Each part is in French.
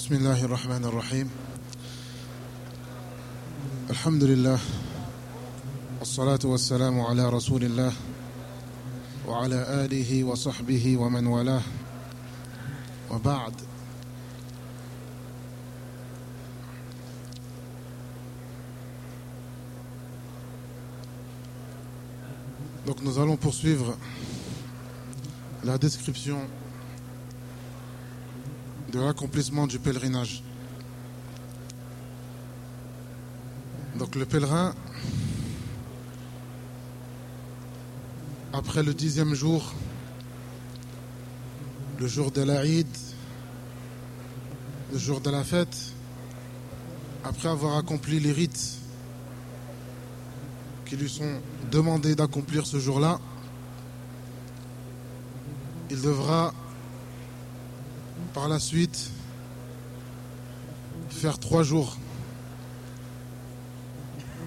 بسم الله الرحمن الرحيم. الحمد لله والصلاة والسلام على رسول الله وعلى آله وصحبه ومن والاه. وبعد. Donc nous allons poursuivre la description de l'accomplissement du pèlerinage. Donc le pèlerin, après le dixième jour, le jour de l'Aïd, le jour de la fête, après avoir accompli les rites qui lui sont demandés d'accomplir ce jour-là, il devra par la suite faire trois jours,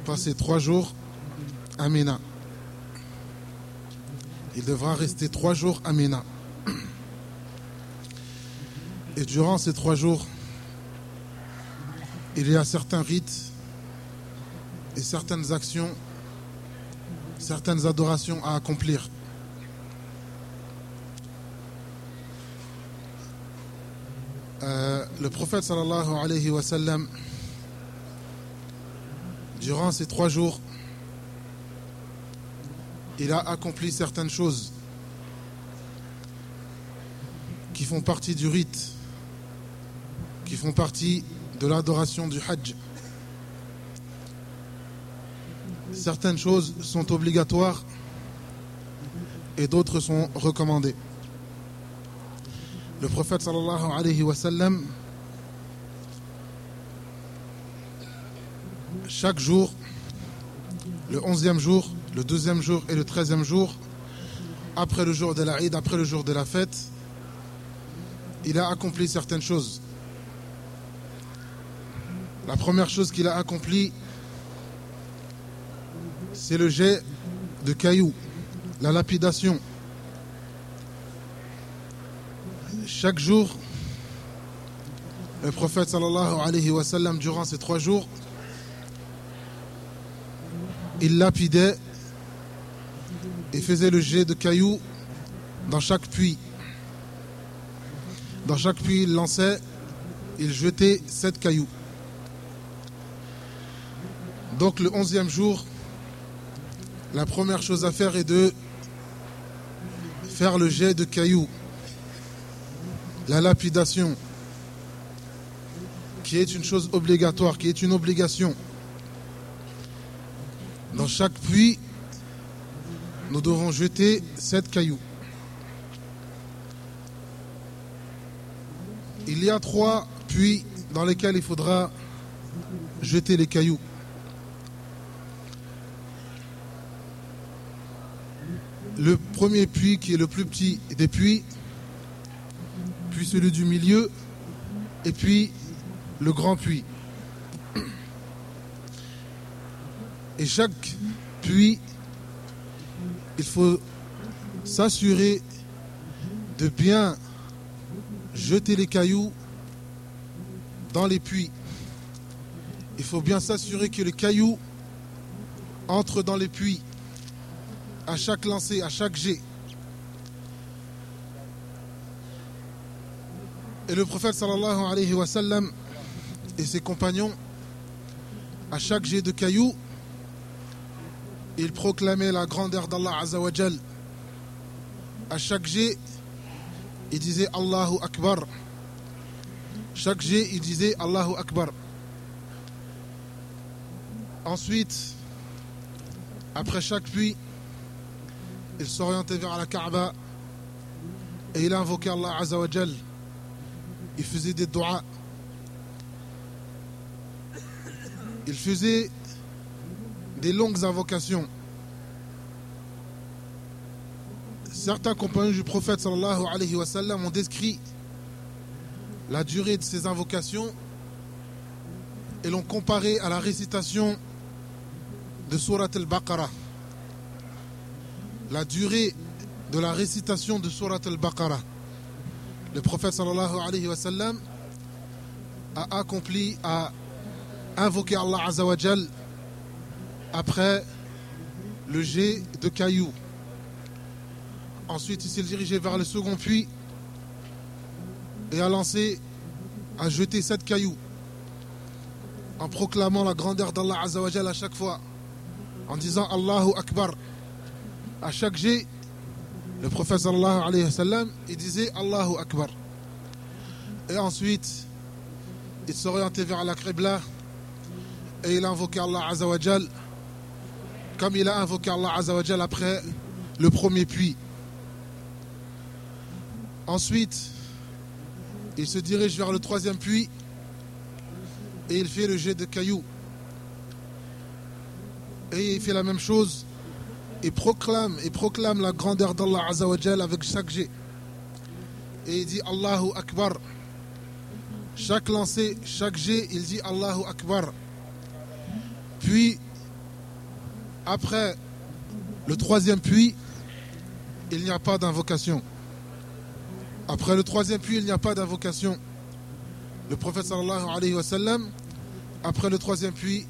passer trois jours à Mina. Il devra rester trois jours à Mina. Et durant ces trois jours, il y a certains rites et certaines actions, certaines adorations à accomplir. Euh, le prophète sallallahu alayhi wa sallam, durant ces trois jours, il a accompli certaines choses qui font partie du rite, qui font partie de l'adoration du Hajj. Certaines choses sont obligatoires et d'autres sont recommandées. Le prophète sallallahu alayhi wa sallam, chaque jour, le onzième jour, le deuxième jour et le treizième jour, après le jour de l'Aïd, après le jour de la fête, il a accompli certaines choses. La première chose qu'il a accomplie, c'est le jet de cailloux, la lapidation. chaque jour, le prophète sallallahu alayhi wa sallam, durant ces trois jours, il lapidait et faisait le jet de cailloux dans chaque puits. Dans chaque puits, il lançait, il jetait sept cailloux. Donc le onzième jour, la première chose à faire est de faire le jet de cailloux la lapidation, qui est une chose obligatoire, qui est une obligation. Dans chaque puits, nous devons jeter sept cailloux. Il y a trois puits dans lesquels il faudra jeter les cailloux. Le premier puits, qui est le plus petit des puits, puis celui du milieu, et puis le grand puits. Et chaque puits, il faut s'assurer de bien jeter les cailloux dans les puits. Il faut bien s'assurer que les cailloux entrent dans les puits à chaque lancer, à chaque jet. Et le prophète sallallahu alayhi wa sallam et ses compagnons, à chaque jet de cailloux, ils proclamaient la grandeur d'Allah azawajal. À chaque jet, ils disaient Allahu Akbar. Chaque jet, ils disaient Allahu Akbar. Ensuite, après chaque puits, il s'orientait vers la Kaaba et il invoquait Allah azawajal il faisait des doigts. Il faisait des longues invocations. Certains compagnons du prophète sallallahu alayhi wa sallam ont décrit la durée de ces invocations et l'ont comparé à la récitation de Surat al-Baqarah. La durée de la récitation de Surat al-Baqarah le prophète sallallahu alayhi wa sallam a accompli, a invoqué Allah Azawajal après le jet de cailloux. Ensuite, il s'est dirigé vers le second puits et a lancé, a jeté sept cailloux en proclamant la grandeur d'Allah Azawajal à chaque fois, en disant Allahu Akbar. À chaque jet, le prophète sallallahu alayhi wa sallam, il disait Allahu Akbar. Et ensuite, il s'orientait vers la Qibla et il a invoqué Allah Azawajal comme il a invoqué Allah Azawajal après le premier puits. Ensuite, il se dirige vers le troisième puits et il fait le jet de cailloux. Et il fait la même chose et proclame et proclame la grandeur d'Allah Azawajal avec chaque jet. Et il dit Allahu Akbar. Chaque lancé, chaque jet, il dit Allahu Akbar. Puis, après le troisième puits, il n'y a pas d'invocation. Après le troisième puits, il n'y a pas d'invocation. Le prophète sallallahu alayhi wa sallam, après le troisième puits,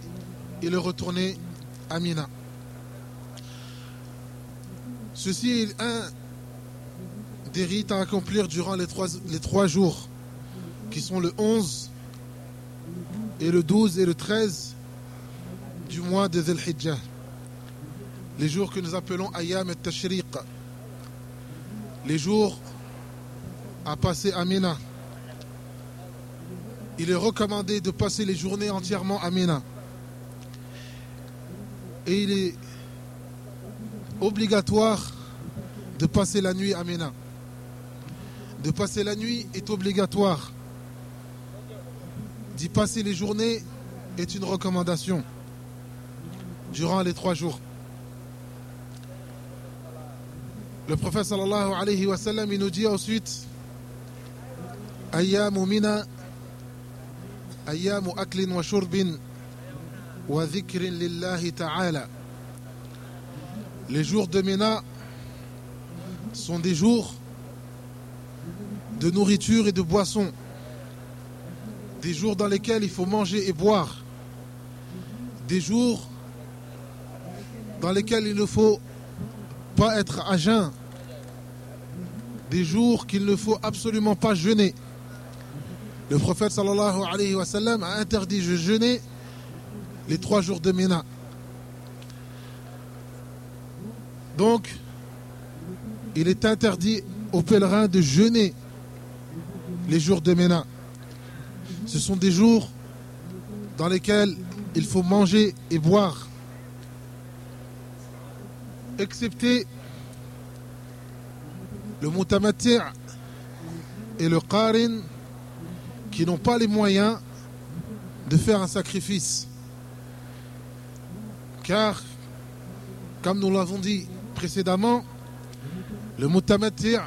il est retourné à Mina. Ceci est un des rites à accomplir durant les trois, les trois jours, qui sont le 11 et le 12 et le 13 du mois de Dhul Hijjah. Les jours que nous appelons Ayam et Tashriq. Les jours à passer à Mina. Il est recommandé de passer les journées entièrement à Mina. Et il est obligatoire de passer la nuit à Mina. De passer la nuit est obligatoire. D'y passer les journées est une recommandation durant les trois jours. Le prophète sallallahu alayhi wa sallam, il nous dit ensuite Ayyamu mina, ayyamu aklin wa shurbin, wa dhikrin lillahi ta'ala. Les jours de Mina sont des jours de nourriture et de boisson, des jours dans lesquels il faut manger et boire, des jours dans lesquels il ne faut pas être à jeun. Des jours qu'il ne faut absolument pas jeûner. Le prophète a interdit de jeûner les trois jours de Mina. Donc, il est interdit aux pèlerins de jeûner les jours de Mina. Ce sont des jours dans lesquels il faut manger et boire, excepté le mutamati' et le qarin qui n'ont pas les moyens de faire un sacrifice. Car, comme nous l'avons dit précédemment, le mutamati'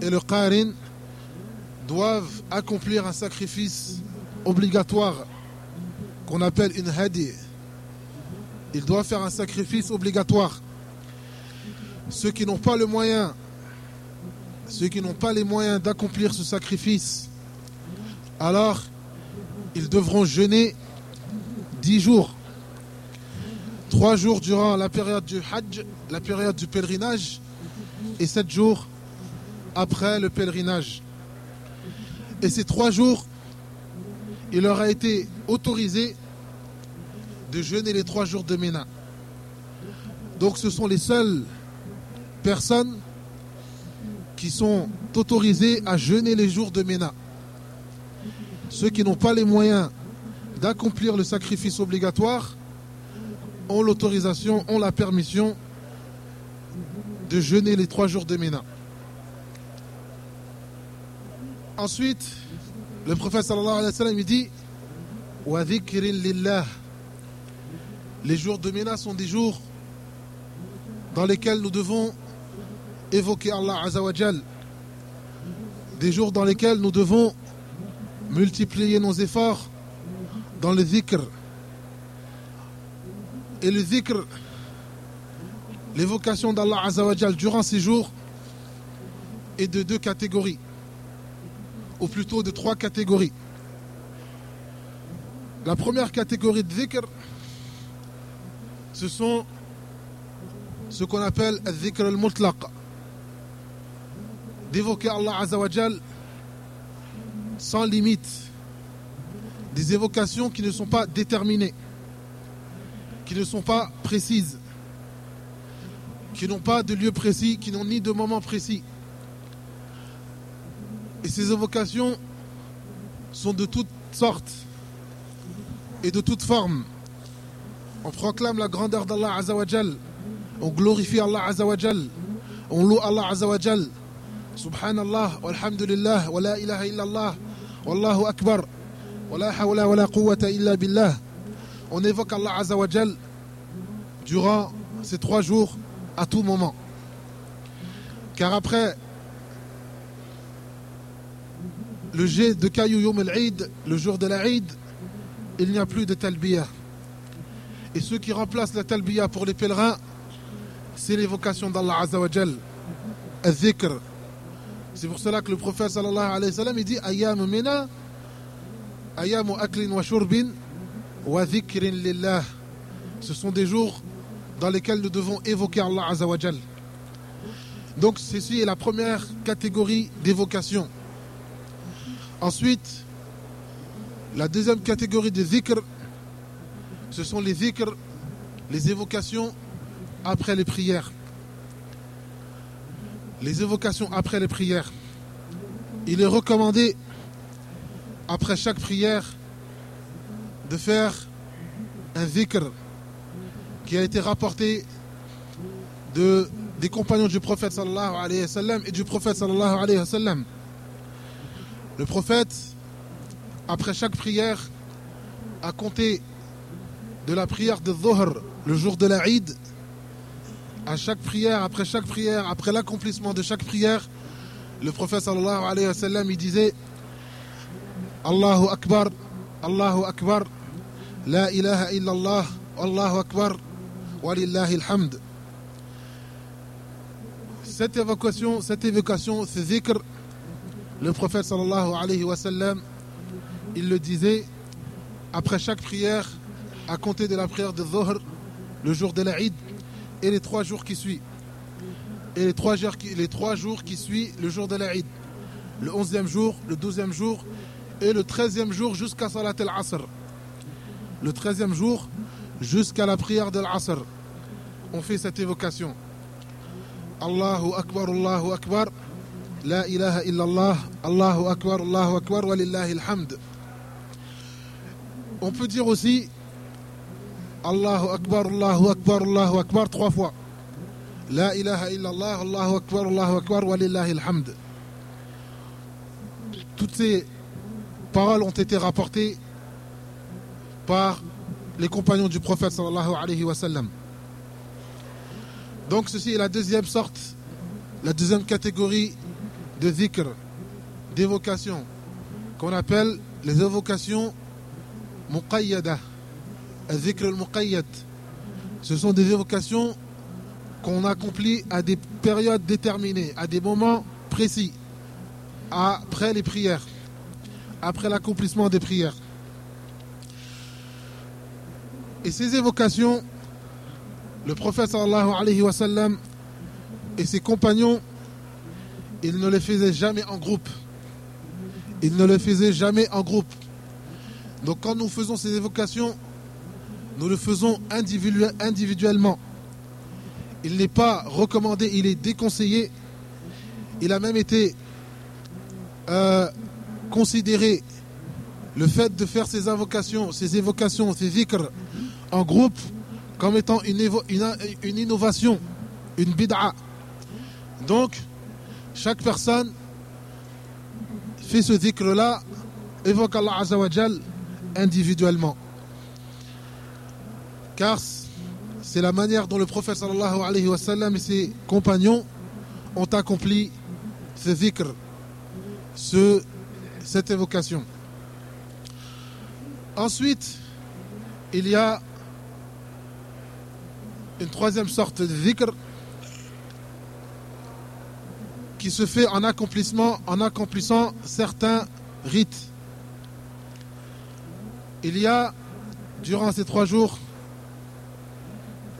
et le qarin doivent accomplir un sacrifice obligatoire qu'on appelle une hadi. Ils doivent faire un sacrifice obligatoire. Ceux qui n'ont pas le moyen, ceux qui n'ont pas les moyens d'accomplir ce sacrifice, alors ils devront jeûner dix jours. Trois jours durant la période du Hajj, la période du pèlerinage, et sept jours après le pèlerinage. Et ces trois jours, il leur a été autorisé de jeûner les trois jours de Ména. Donc ce sont les seules personnes qui sont autorisées à jeûner les jours de Ména. Ceux qui n'ont pas les moyens d'accomplir le sacrifice obligatoire ont l'autorisation, ont la permission de jeûner les trois jours de Ména. Ensuite, le prophète sallallahu alayhi wa sallam dit Wa lillah. Les jours de Ména sont des jours dans lesquels nous devons évoquer Allah Azawajal. Des jours dans lesquels nous devons multiplier nos efforts dans le zikr. Et le zikr, l'évocation d'Allah Azawajal durant ces jours est de deux catégories, ou plutôt de trois catégories. La première catégorie de dhikr, ce sont ce qu'on appelle dhikr al-mutlaq. D'évoquer Allah Azawajal sans limite. Des évocations qui ne sont pas déterminées, qui ne sont pas précises, qui n'ont pas de lieu précis, qui n'ont ni de moment précis. Et ces évocations sont de toutes sortes et de toutes formes. On proclame la grandeur d'Allah Azawajal. On glorifie Allah Azawajal. On loue Allah Azawajal. Subhanallah, walhamdulillah, wa la ilaha illallah, wallahu akbar, wa la hawla wa la quwwata illa billah. On évoque Allah Azawajal durant ces trois jours à tout moment. Car après le jet de Kayu Yom el-Eid, le jour de la Eid, il n'y a plus de talbiya. Et ceux qui remplacent la talbiya pour les pèlerins, c'est l'évocation d'Allah Azzawajal, al-dhikr. C'est pour cela que le prophète sallallahu alayhi wa sallam, il dit Ayam mina, ayam aklin wa shurbin, wa dhikrin lillah. Ce sont des jours dans lesquels nous devons évoquer Allah Azzawajal. Donc ceci est la première catégorie d'évocation. Ensuite, la deuxième catégorie de zikr, ce sont les zikr, les évocations après les prières. Les évocations après les prières. Il est recommandé, après chaque prière, de faire un zikr qui a été rapporté de, des compagnons du prophète sallallahu alayhi wa sallam et du prophète sallallahu alayhi wa sallam. Le prophète après chaque prière, à compter de la prière de Dhuhr, le jour de la Eid, à chaque prière, après chaque prière, après l'accomplissement de chaque prière, le prophète sallallahu alayhi wa sallam, il disait Allahu Akbar, Allahu Akbar, La ilaha illallah, Allahu Akbar, walillahi alhamd. Cette évocation, cette évocation, ce zikr, le prophète sallallahu alayhi wa sallam, il le disait après chaque prière, à compter de la prière de Dhuhr, le jour de l'Aïd, et les trois jours qui suivent. Et les trois jours qui, les suivent le jour de l'Aïd. Le onzième jour, le douzième jour et le treizième jour jusqu'à Salat al-Asr. Le treizième jour jusqu'à la prière de l'Asr. On fait cette évocation. Allahu Akbar, Allahu Akbar. La ilaha illallah, Allahu Akbar, Allahu Akbar, walillahi alhamd. On peut dire aussi Allahu Akbar, Allahu Akbar, Allahu Akbar trois fois. La ilaha illallah, Allahu Akbar, Allahu Akbar, walillahi alhamd. Toutes ces paroles ont été rapportées par les compagnons du prophète sallallahu alayhi wa sallam. Donc ceci est la deuxième sorte, la deuxième catégorie de dhikr, d'évocation, qu'on appelle les évocations muqayyada, al-dhikr al-muqayyad. Ce sont des évocations qu'on accomplit à des périodes déterminées, à des moments précis, après les prières, après l'accomplissement des prières. Et ces évocations, le prophète sallallahu alayhi wa sallam et ses compagnons, ils ne les faisaient jamais en groupe. Ils ne les faisaient jamais en groupe. Donc quand nous faisons ces évocations, nous le faisons individuellement. Il n'est pas recommandé, il est déconseillé. Il a même été euh, considéré le fait de faire ces invocations, ces évocations, ces vikrs en groupe comme étant une, innovation, une bid'a. Donc, chaque personne fait ce dhikr-là, évoque Allah individuellement. Car c'est la manière dont le prophète sallallahu alayhi wa sallam et ses compagnons ont accompli ce ce, cette évocation. Ensuite, il y a une troisième sorte de dhikr qui se fait en accomplissement, en accomplissant certains rites. il y a, durant ces trois jours,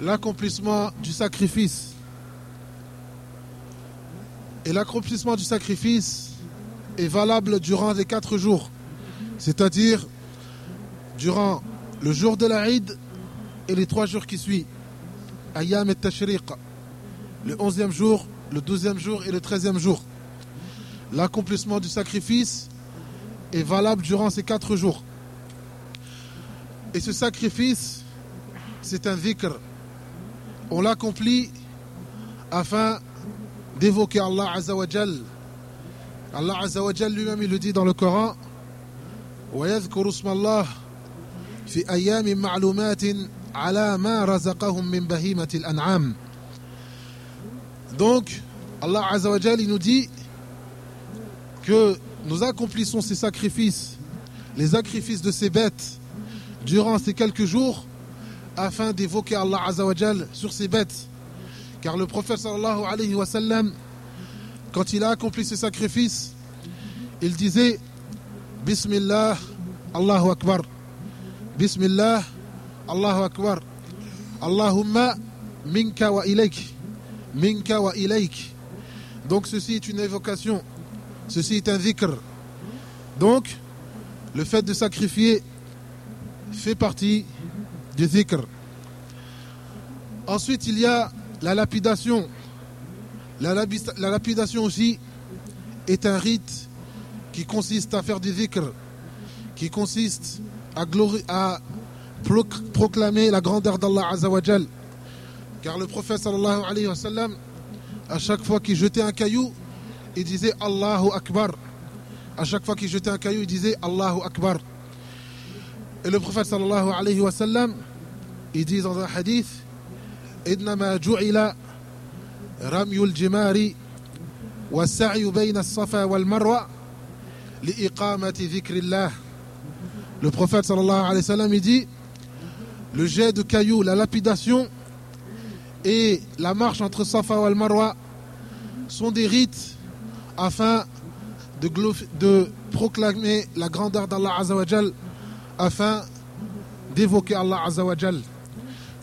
l'accomplissement du sacrifice. Et l'accomplissement du sacrifice est valable durant les quatre jours, c'est-à-dire durant le jour de la Eid et les trois jours qui suivent. Ayam et Tashriq, le onzième jour, le douzième jour et le treizième jour. L'accomplissement du sacrifice est valable durant ces quatre jours. Et ce sacrifice, c'est un dhikr On l'accomplit afin d'évoquer Allah Azzawajal. Allah Azzawajal lui-même, il le dit dans le Coran. ويذكر اسم الله في أيام معلومات على ما رزقهم من بهيمة الأنعام Donc, Allah Azzawajal, il nous dit que nous accomplissons ces sacrifices, les sacrifices de ces bêtes, durant ces quelques jours, afin d'évoquer Allah Azzawajal sur ces bêtes. Car le prophète sallallahu alayhi wa sallam, quand il a accompli ces sacrifices, il disait Bismillah, Allahu Akbar. Bismillah, Allahu Akbar. Allahumma minka wa ilayk. Minka wa ilayk. Donc ceci est une évocation. Ceci est un dhikr. Donc, le fait de sacrifier fait partie dhikr. Ensuite, il y a la lapidation. La, lapidation aussi est un rite qui consiste à faire du dhikr, qui consiste à, à proclamer la grandeur d'Allah Azawajal. Car le prophète sallallahu alayhi wa sallam, à chaque fois qu'il jetait un caillou, il disait Allahu Akbar. À chaque fois qu'il jetait un caillou, il disait Allahu Akbar. Et le prophète sallallahu alayhi wa sallam, il dit dans un hadith إنما جعل رمي الجمار والسعي بين الصفا والمروة لإقامة ذكر الله Le prophète sallallahu alayhi wa sallam, il dit le jet de cailloux, la lapidation et la marche entre Safa et Al-Marwa sont des rites afin de, de proclamer la grandeur d'Allah Azawajal, afin d'évoquer Allah Azawajal.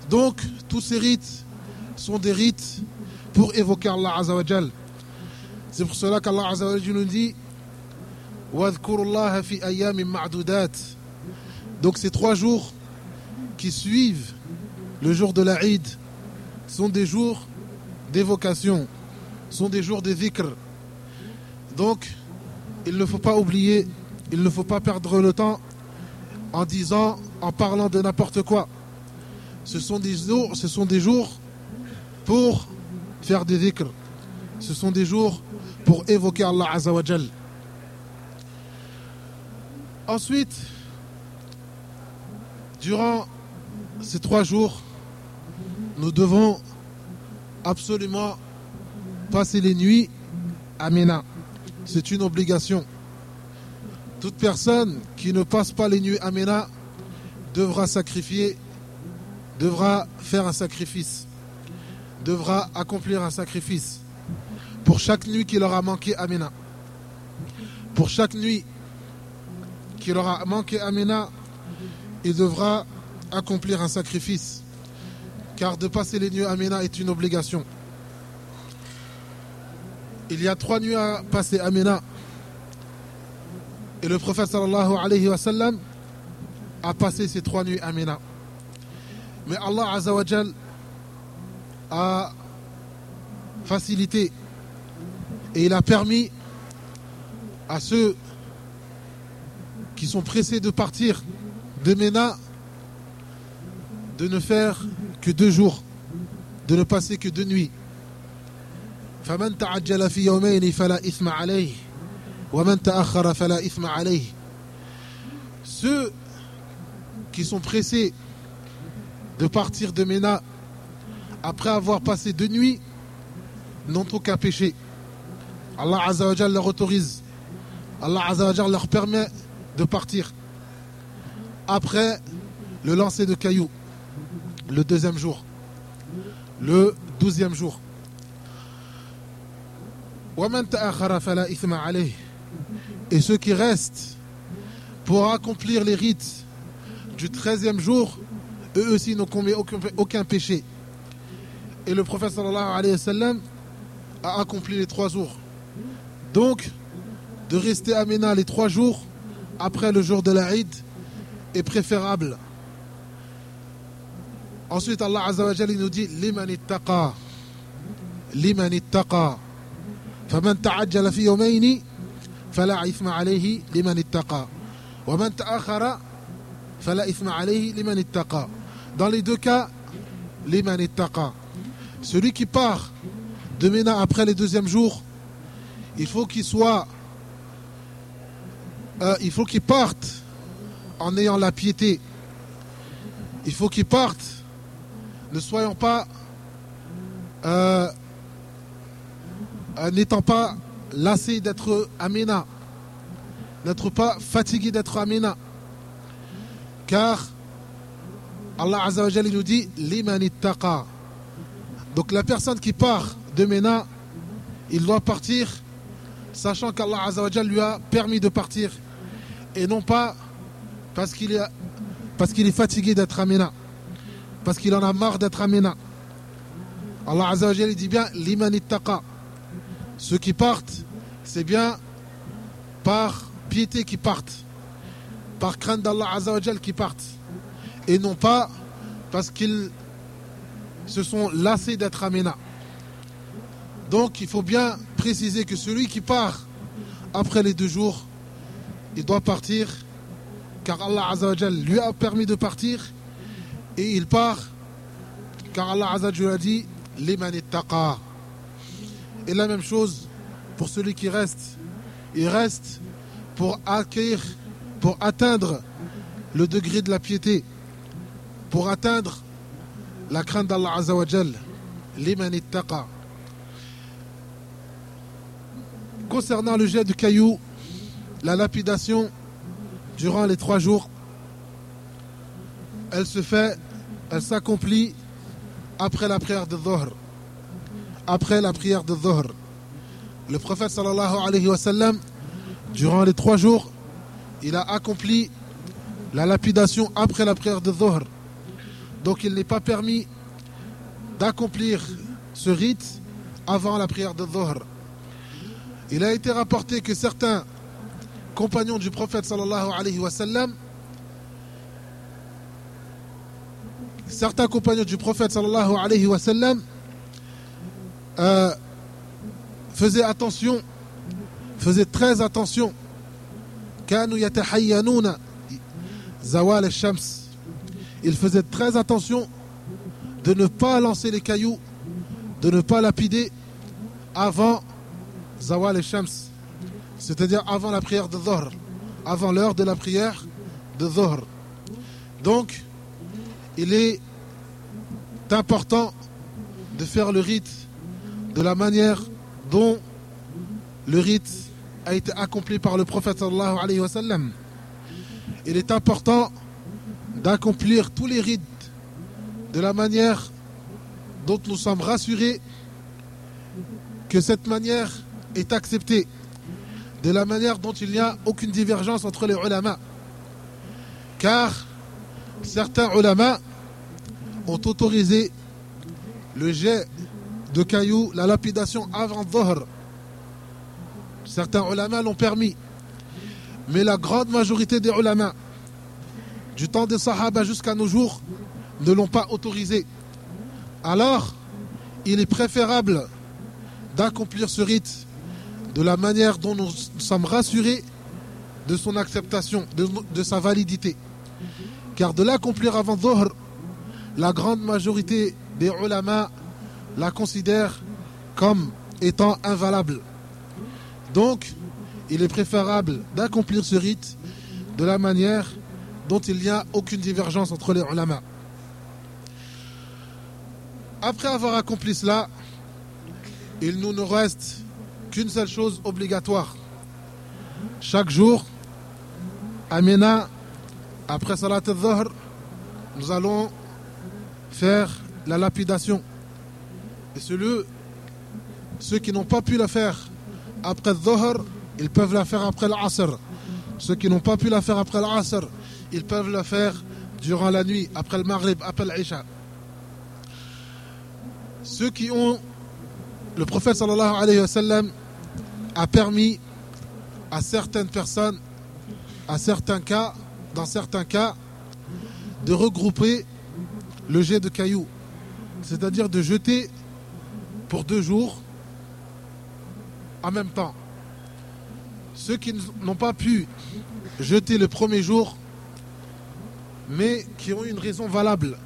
Donc, tous ces rites sont des rites pour évoquer Allah Azawajal. C'est pour cela qu'Allah Azawajal nous dit Donc, ces trois jours qui suivent le jour de la Eid sont des jours d'évocation, sont des jours de dhikr. Donc, il ne faut pas oublier, il ne faut pas perdre le temps en disant, en parlant de n'importe quoi. Ce sont des jours, ce sont des jours pour faire des dhikr. Ce sont des jours pour évoquer Allah Azawajal. Ensuite, durant ces trois jours, nous devons absolument passer les nuits à Mina. C'est une obligation. Toute personne qui ne passe pas les nuits à Mina devra sacrifier, devra faire un sacrifice, devra accomplir un sacrifice pour chaque nuit qu'il aura manqué à Mina. Pour chaque nuit qu'il aura manqué à il devra accomplir un sacrifice. Car de passer les nuits à Mina est une obligation. Il y a trois nuits à passer à Mina. Et le prophète sallallahu alayhi wa sallam a passé ces trois nuits à Mina. Mais Allah azawajal a facilité et il a permis à ceux qui sont pressés de partir de Mina de ne faire que deux jours, de ne passer que deux nuits. فمن تعجل في يومين فلا إثم عليه ceux qui sont pressés de partir de Ména après avoir passé deux nuits n'ont aucun péché. Allah Azzawajal leur autorise. Allah Azzawajal leur permet de partir. Après le lancer de cailloux, le deuxième jour, le douzième jour et ceux qui restent pour accomplir les rites du 13e jour, eux aussi n'ont commis aucun, péché. Et le prophète sallallahu alayhi wa a accompli les trois jours. Donc, de rester à Ména les trois jours après le jour de la l'Aïd est préférable. Ensuite, Allah Azza nous dit Liman ittaqa. Liman ittaqa. Faman فلا إثم عليه لمن اتقى ومن تأخر فلا إثم عليه لمن اتقى Dans les deux cas, liman ittaqa. Celui qui part de Mina après les deuxième jours, il faut qu'il soit euh, il faut qu'il parte en ayant la piété. Il faut qu'il parte. Ne soyons pas euh, euh, n'étant pas lassé d'être Amina, n'être pas fatigué d'être Amina. Car Allah Azza wa nous dit Donc la personne qui part de Mena, il doit partir sachant qu'Allah Azza wa lui a permis de partir et non pas parce qu'il est, est fatigué d'être Amina, parce qu'il en a marre d'être Amina. Allah Azza wa dit bien l'ittaka. Ceux qui partent, c'est bien par piété qui partent, par crainte d'Allah Azzawajal qui partent, et non pas parce qu'ils se sont lassés d'être Amena. Donc il faut bien préciser que celui qui part après les deux jours, il doit partir, car Allah Azzawajal lui a permis de partir, et il part, car Allah Azzawajal a dit, taqa. Et la même chose pour celui qui reste. Il reste pour acquérir, pour atteindre le degré de la piété, pour atteindre la crainte d'Allah Azzawajal, l'iman taqa. Concernant le jet de cailloux, la lapidation durant les trois jours, elle se fait, elle s'accomplit après la prière de Dhuhr après la prière de Dhuhr. Le prophète sallallahu alayhi wa sallam, durant les trois jours, il a accompli la lapidation après la prière de Dhuhr. Donc il n'est pas permis d'accomplir ce rite avant la prière de Dhuhr. Il a été rapporté que certains compagnons du prophète sallallahu alayhi wa sallam certains compagnons du prophète sallallahu alayhi wa sallam euh, faisait attention, faisait très attention. zawal shams Il faisait très attention de ne pas lancer les cailloux, de ne pas lapider avant zawal shams c'est-à-dire avant la prière de Dhuhr, avant l'heure de la prière de Dhuhr. Donc, il est important de faire le rite de la manière dont le rite a été accompli par le prophète sallallahu alayhi wa sallam. Il est important d'accomplir tous les rites de la manière dont nous sommes rassurés que cette manière est acceptée, de la manière dont il n'y a aucune divergence entre les ulama. Car certains ulama ont autorisé le jet de cailloux, la lapidation avant Dhuhr. Certains ulama l'ont permis. Mais la grande majorité des ulama, du temps des Sahaba jusqu'à nos jours, ne l'ont pas autorisé. Alors, il est préférable d'accomplir ce rite de la manière dont nous sommes rassurés de son acceptation, de, sa validité. Car de l'accomplir avant Dhuhr, la grande majorité des ulama la considère comme étant invalable. Donc, il est préférable d'accomplir ce rite de la manière dont il n'y a aucune divergence entre les ulama. Après avoir accompli cela, il nous ne reste qu'une seule chose obligatoire. Chaque jour, à après Salat al nous allons faire la lapidation et ceux, qui n'ont pas pu la faire après Dhuhr, ils peuvent la faire après l'Asr. Ceux qui n'ont pas pu la faire après l'Asr, ils peuvent la faire durant la nuit, après le Maghrib, après l'Isha. Ceux qui ont. Le prophète sallallahu alayhi wa sallam a permis à certaines personnes, à certains cas, dans certains cas, de regrouper le jet de cailloux. C'est-à-dire de jeter pour deux jours en même temps. Ceux qui n'ont pas pu jeter le premier jour, mais qui ont eu une raison valable,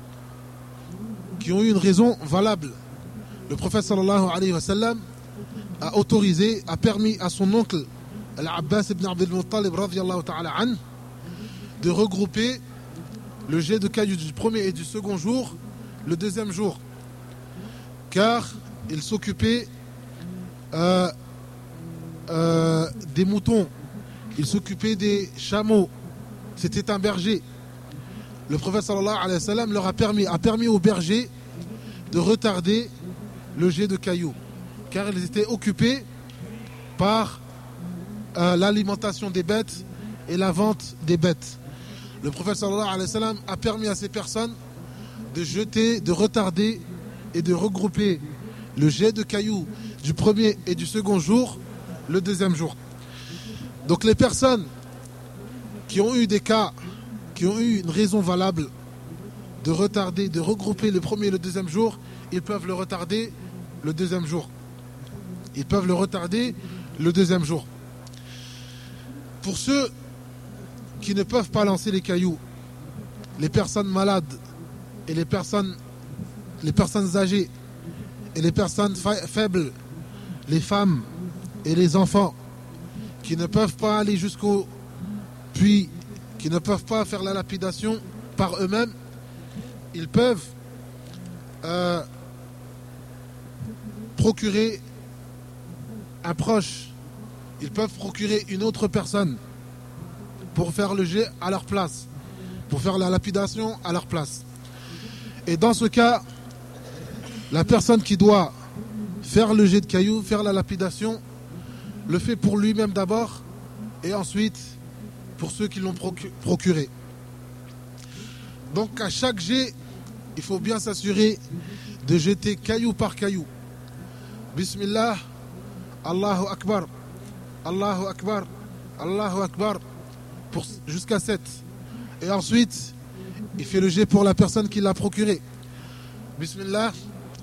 qui ont eu une raison valable. Le prophète sallallahu alayhi wa sallam a autorisé, a permis à son oncle, Al-Abbas ibn Abdul Muttalib ta'ala de regrouper le jet de cailloux du premier et du second jour, le deuxième jour. Car il s'occupait euh, euh, des moutons, il s'occupait des chameaux, c'était un berger. Le prophète sallallahu alayhi leur a permis, a permis aux bergers de retarder le jet de cailloux, car ils étaient occupés par euh, l'alimentation des bêtes et la vente des bêtes. Le prophète sallallahu alayhi a permis à ces personnes de jeter, de retarder et de regrouper le jet de cailloux du premier et du second jour, le deuxième jour. Donc les personnes qui ont eu des cas, qui ont eu une raison valable de retarder, de regrouper le premier et le deuxième jour, ils peuvent le retarder le deuxième jour. Ils peuvent le retarder le deuxième jour. Pour ceux qui ne peuvent pas lancer les cailloux, les personnes malades et les personnes, les personnes âgées et les personnes faibles, les femmes et les enfants qui ne peuvent pas aller jusqu'au puits, qui ne peuvent pas faire la lapidation par eux-mêmes, ils peuvent euh, procurer un proche, ils peuvent procurer une autre personne pour faire le jet à leur place, pour faire la lapidation à leur place. Et dans ce cas, la personne qui doit faire le jet de cailloux, faire la lapidation, le fait pour lui-même d'abord et ensuite pour ceux qui l'ont procuré. Donc à chaque jet, il faut bien s'assurer de jeter caillou par caillou. Bismillah, Allahu Akbar, Allahu Akbar, Allahu Akbar jusqu'à 7. Et ensuite, il fait le jet pour la personne qui l'a procuré. Bismillah,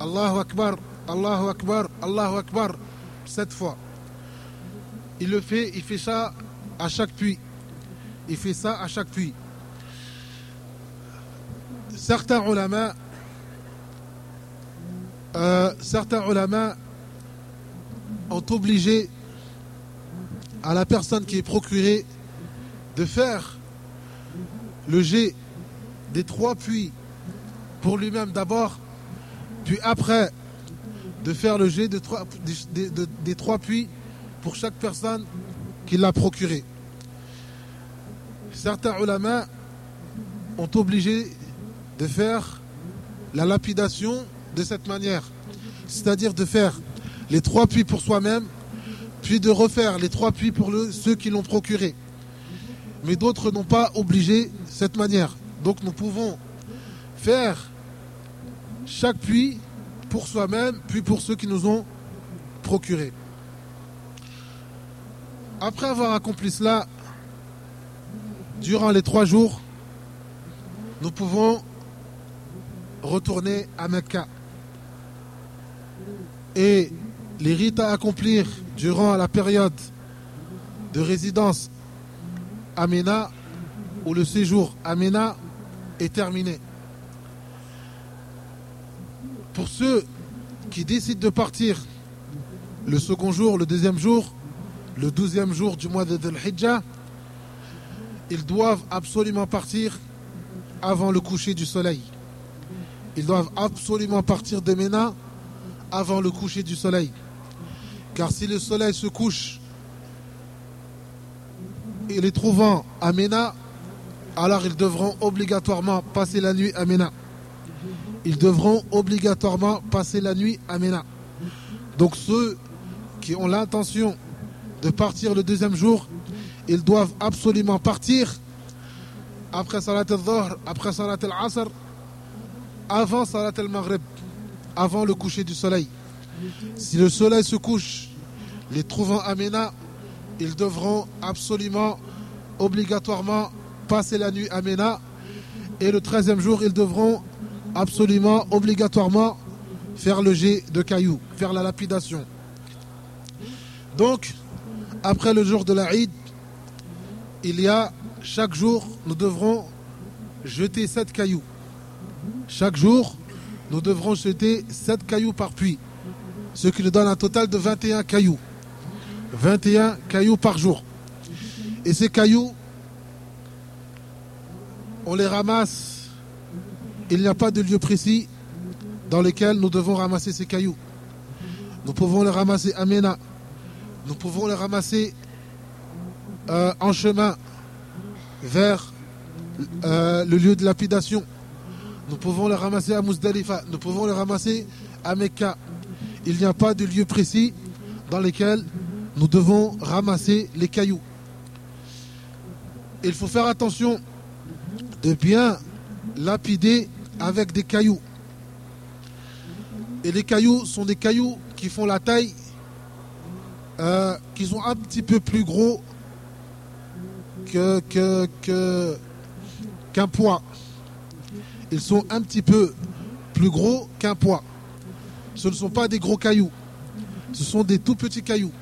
Allahu Akbar, Allahu Akbar, Allahu Akbar, 7 fois. Il le fait, il fait ça à chaque puits. Il fait ça à chaque puits. Certains ulama, euh, certains ulama ont obligé à la personne qui est procurée de faire le jet des trois puits pour lui-même d'abord, puis après de faire le jet des, trois, puits pour chaque personne qui l'a procuré. Certains ulama ont obligé de faire la lapidation de cette manière, c'est-à-dire de faire les trois puits pour soi-même, puis de refaire les trois puits pour ceux qui l'ont procuré mais d'autres n'ont pas obligé cette manière. Donc nous pouvons faire chaque puits pour soi-même, puis pour ceux qui nous ont procuré. Après avoir accompli cela, durant les trois jours, nous pouvons retourner à Mecca. Et les rites à accomplir durant la période de résidence Amena, où le séjour Amena est terminé. Pour ceux qui décident de partir le second jour, le deuxième jour, le douzième jour du mois de Dhul Hijjah, ils doivent absolument partir avant le coucher du soleil. Ils doivent absolument partir de Mena avant le coucher du soleil. Car si le soleil se couche et les trouvant à Mena, alors ils devront obligatoirement passer la nuit à Mena. Ils devront obligatoirement passer la nuit à Mena. Donc ceux qui ont l'intention de partir le deuxième jour, ils doivent absolument partir après Salat al-Dhuhr, après Salat al-Asr, avant Salat al-Maghrib, avant le coucher du soleil. Si le soleil se couche, les trouvant à Ména, ils devront absolument, obligatoirement passer la nuit à Ména. Et le 13e jour, ils devront absolument, obligatoirement faire le jet de cailloux, faire la lapidation. Donc, après le jour de la Eid, il y a chaque jour, nous devrons jeter sept cailloux. Chaque jour, nous devrons jeter sept cailloux par puits, ce qui nous donne un total de 21 cailloux. 21 cailloux par jour. Et ces cailloux, on les ramasse. Il n'y a pas de lieu précis dans lequel nous devons ramasser ces cailloux. Nous pouvons les ramasser à Mena. Nous pouvons les ramasser euh, en chemin vers euh, le lieu de lapidation. Nous pouvons les ramasser à Muzdalifa. Nous pouvons les ramasser à Mecca. Il n'y a pas de lieu précis dans lequel nous devons ramasser les cailloux. Il faut faire attention de bien lapider avec des cailloux. Et les cailloux sont des cailloux qui font la taille, euh, qui sont un petit peu plus gros que, qu'un poids. Ils sont un petit peu plus gros qu'un poids. Ce ne sont pas des gros cailloux. Ce sont des tout petits cailloux.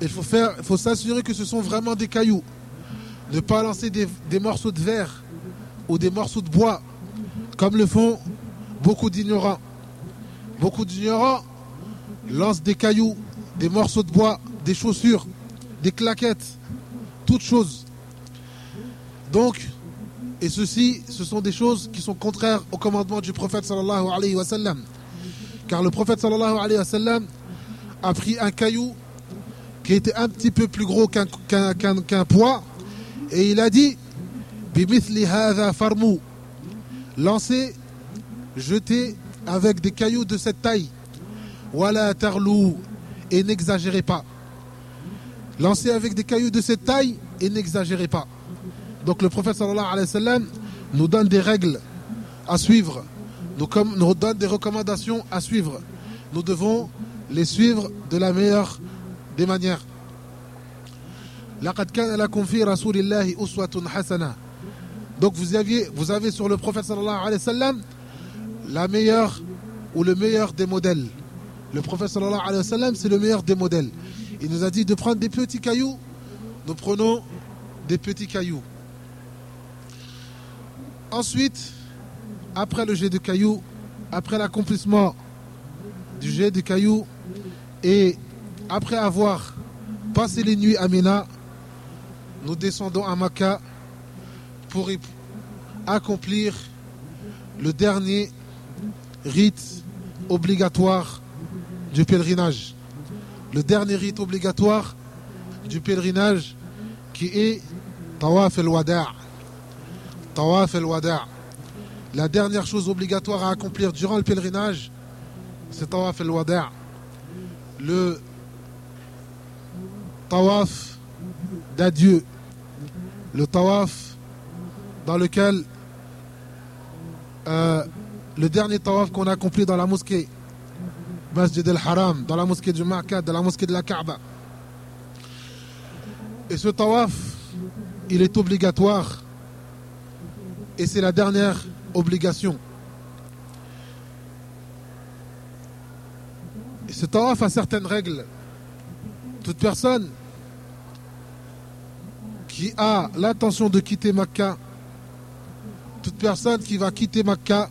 Il faut, faire, faut s'assurer que ce sont vraiment des cailloux. Ne pas lancer des morceaux de verre ou des morceaux de bois, comme le font beaucoup d'ignorants. Beaucoup d'ignorants lancent des cailloux, des morceaux de bois, des chaussures, des claquettes toutes choses. Donc, et ceci, ce sont des choses qui sont contraires au commandement du prophète sallallahu alayhi wa sallam. Car le prophète sallallahu alayhi wa sallam a pris un caillou qui était un petit peu plus gros qu'un poids et il a dit Bimithli hadha farmou lancez, jetez avec des cailloux de cette taille. Wala tarlou et n'exagérez pas. Lancez avec des cailloux de cette taille et n'exagérez pas. Donc le prophète sallallahu alayhi wa sallam nous donne des règles à suivre, nous, nous donne des recommandations à suivre. Nous devons les suivre de la meilleure des manières. Donc vous, aviez, vous avez sur le prophète sallallahu alayhi wa sallam la meilleure ou le meilleur des modèles. Le prophète sallallahu alayhi wa sallam c'est le meilleur des modèles. Il nous a dit de prendre des petits cailloux. Nous prenons des petits cailloux. Ensuite, après le jet de cailloux, après l'accomplissement du jet de cailloux et après avoir passé les nuits à Mina, nous descendons à Makkah pour accomplir le dernier rite obligatoire du pèlerinage le dernier rite obligatoire du pèlerinage qui est Tawaf el-Wada'. Tawaf el-Wada'. La dernière chose obligatoire à accomplir durant le pèlerinage, c'est Tawaf el-Wada'. Le Tawaf d'adieu. Le Tawaf dans lequel euh, le dernier Tawaf qu'on a accompli dans la mosquée Masjid al-Haram, dans la mosquée du Makkah, dans la mosquée de la Kaaba. Et ce tawaf, il est obligatoire et c'est la dernière obligation. Et ce tawaf a certaines règles. Toute personne qui a l'intention de quitter Makkah, toute personne qui va quitter Makkah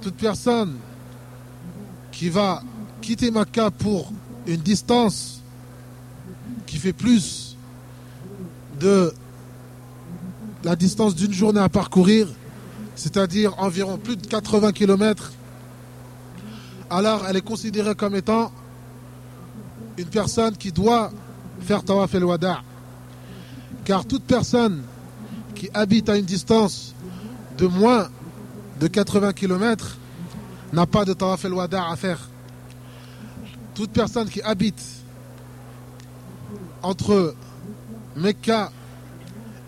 toute personne qui va quitter Makkah pour une distance qui fait plus de la distance d'une journée à parcourir, c'est-à-dire environ plus de 80 km, alors elle est considérée comme étant une personne qui doit faire Tawaf el-Wada. Car toute personne qui habite à une distance de moins de 80 km n'a pas de tawaf el-wada à faire. Toute personne qui habite entre Mecca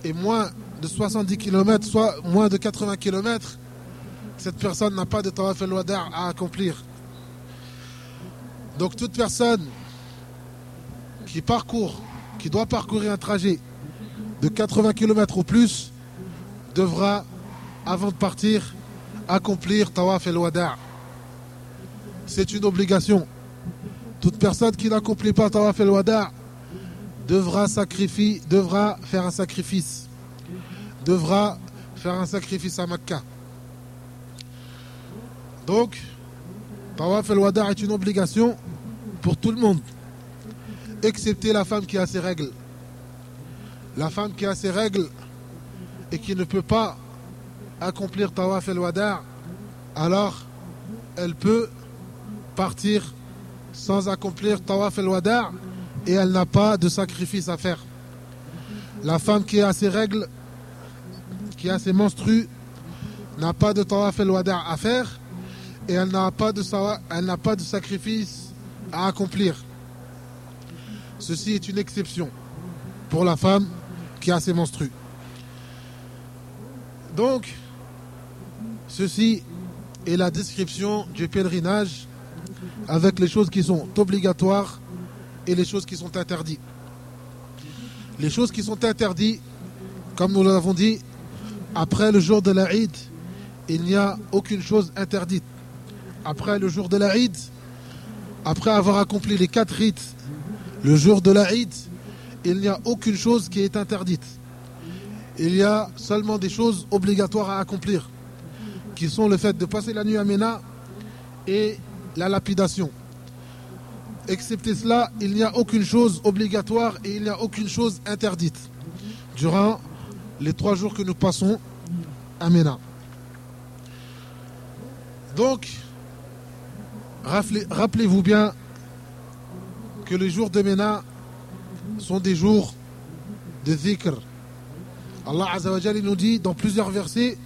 est moins de 70 km, soit moins de 80 km, cette personne n'a pas de tawaf al-wada' à accomplir. Donc toute personne qui parcourt, qui doit parcourir un trajet de 80 km ou plus, devra, avant de partir, accomplir tawaf al-wada'. C'est une obligation. Toute personne qui n'accomplit pas tawaf al-wada' devra, sacrifier, devra faire un sacrifice. Devra faire un sacrifice à Makkah. Donc, Tawaf al-Wada' est une obligation pour tout le monde, excepté la femme qui a ses règles. La femme qui a ses règles et qui ne peut pas accomplir Tawaf al-Wada', alors elle peut partir sans accomplir Tawaf al-Wada' et elle n'a pas de sacrifice à faire. La femme qui a ses règles, qui a ses menstrues, n'a pas de Tawaf al-Wada' à faire et elle n'a pas, de, elle n'a pas de sacrifice à accomplir. Ceci est une exception pour la femme qui a ses menstrues. Donc, ceci est la description du pèlerinage avec les choses qui sont obligatoires et les choses qui sont interdites. Les choses qui sont interdites, comme nous l'avons dit, après le jour de la Eid, il n'y a aucune chose interdite après le jour de la Eid, après avoir accompli les quatre rites, le jour de la Eid, il n'y a aucune chose qui est interdite. Il y a seulement des choses obligatoires à accomplir, qui sont le fait de passer la nuit à Ména et la lapidation. Excepté cela, il n'y a aucune chose obligatoire et il n'y a aucune chose interdite durant les trois jours que nous passons à Ména. Donc, Rappelez-vous bien que les jours de Ména sont des jours de zikr. Allah Azza wa Jal nous dit dans plusieurs versets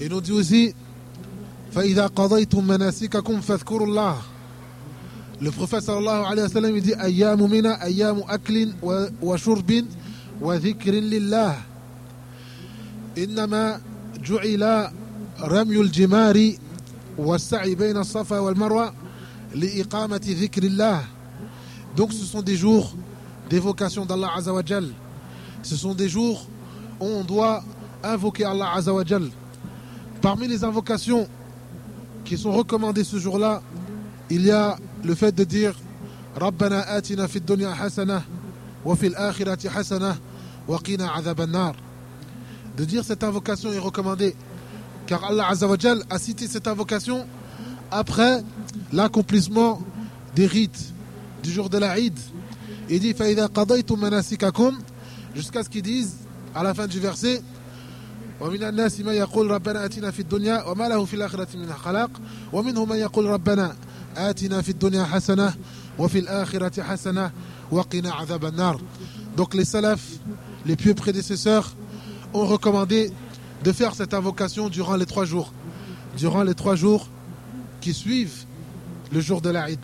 et nous dit aussi فَإِذَا قَضَيْتُمْ مَنَاسِكَكُمْ فَاذْكُرُوا اللَّهَ le prophète sallallahu alayhi wa sallam dit ayyamu mina ayyamu aklin wa shurbin wa dhikrin lillah innama ju'ila ramyul jimari والسعي بين الصفا والمروة les dhikrillah. Donc ce sont des jours d'évocation d'Allah Azawajal. Ce sont des jours où on doit invoquer Allah Azawajal. Parmi les invocations qui sont recommandées ce jour-là, il y a le fait de dire Rabbana atina fid hasana wa fil hasana wa qina De dire cette invocation est recommandée car Allah Azawajal a cité cette invocation après l'accomplissement des rites du jour de la Eid. Il dit jusqu'à ce qu'ils disent à la fin du verset ومن الناس من يقول ربنا آتنا في الدنيا وما له في الآخرة من خلاق ومنهم من يقول ربنا آتنا في الدنيا حسنة وفي الآخرة حسنة وقنا عذاب النار Donc les salafs, les pieux prédécesseurs ont recommandé de faire cette invocation durant les trois jours. Durant les trois jours qui suivent le jour de l'Aïd.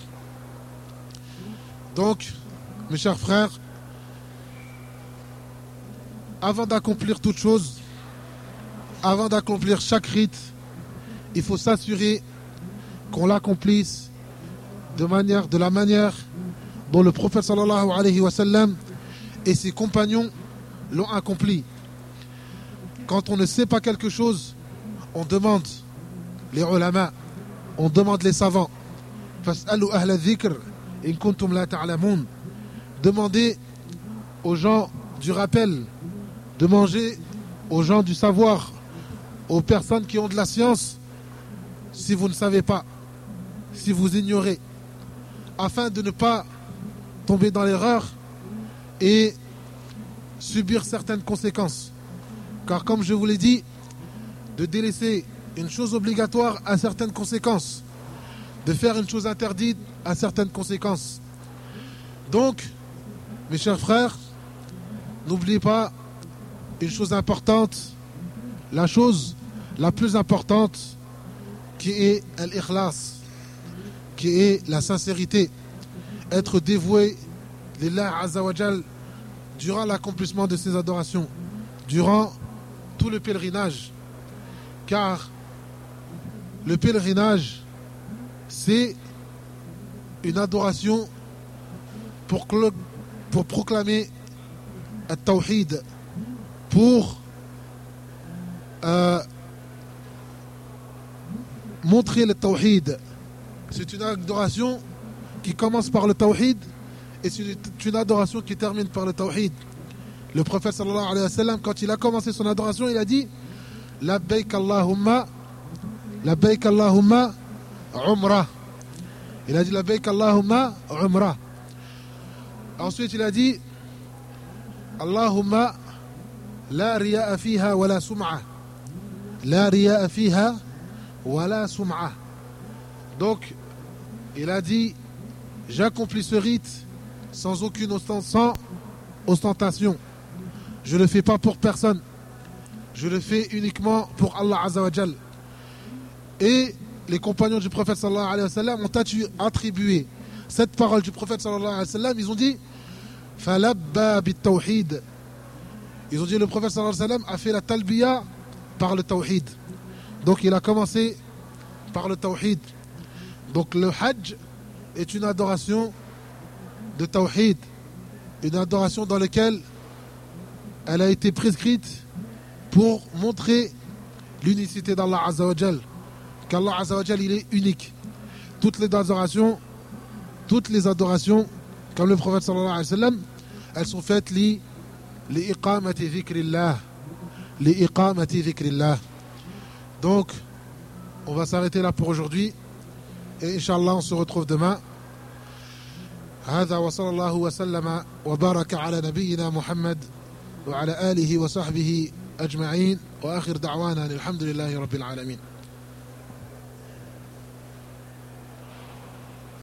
Donc, mes chers frères, avant d'accomplir toute chose, avant d'accomplir chaque rite, il faut s'assurer qu'on l'accomplisse de, manière, de la manière dont le prophète sallallahu alayhi wa sallam et ses compagnons l'ont accompli. Quand on ne sait pas quelque chose, on demande les ulama, on demande les savants. Demandez aux gens du rappel, de manger aux gens du savoir, aux personnes qui ont de la science, si vous ne savez pas, si vous ignorez, afin de ne pas tomber dans l'erreur et subir certaines conséquences. Car comme je vous l'ai dit, de délaisser une chose obligatoire a certaines conséquences. De faire une chose interdite a certaines conséquences. Donc, mes chers frères, n'oubliez pas une chose importante, la chose la plus importante qui est l'ikhlas, qui est la sincérité, être dévoué l'Illah Azzawajal durant l'accomplissement de ces adorations, durant tout le pèlerinage. Car le pèlerinage, c'est une adoration pour, proclamer le tawhid, pour euh, montrer le tawhid. C'est une adoration qui commence par le tawhid et c'est une adoration qui termine par le tawhid. Le prophète sallallahu alayhi wa sallam, quand il a commencé son adoration, il a dit Labbaik Allahumma, Labbaik Allahumma, Umrah. Il a dit Labbaik Allahumma, Umrah. Ensuite, il a dit Allahumma, la riya'a fiha wa la sum'a. La riya'a fiha wa la sum'a. Donc, il a dit J'accomplis ce rite sans aucune ostentation. Je ne le fais pas pour personne. Je le fais uniquement pour Allah Azzawajal. Et les compagnons du prophète ont attribué cette parole du prophète sallallahu alayhi wa sallam. Ils ont dit Falabba tawhid. Ils ont dit le prophète a fait la talbiya par le tawhid. Donc il a commencé par le tawhid. Donc le hajj est une adoration de tawhid, une adoration dans laquelle elle a été prescrite pour montrer l'unicité d'Allah Azzawajal, qu'Allah Azzawajal il est unique. Toutes les adorations, toutes les adorations, comme le prophète sallallahu alayhi wa sallam, elles sont faites li li iqamati dhikrillah, li iqamati dhikrillah. Donc, on va s'arrêter là pour aujourd'hui et Inch'Allah on se retrouve demain. هذا وصلى الله وسلم وبارك على نبينا محمد وعلى آله وصحبه أجمعين وآخر دعوانا الحمد لله رب العالمين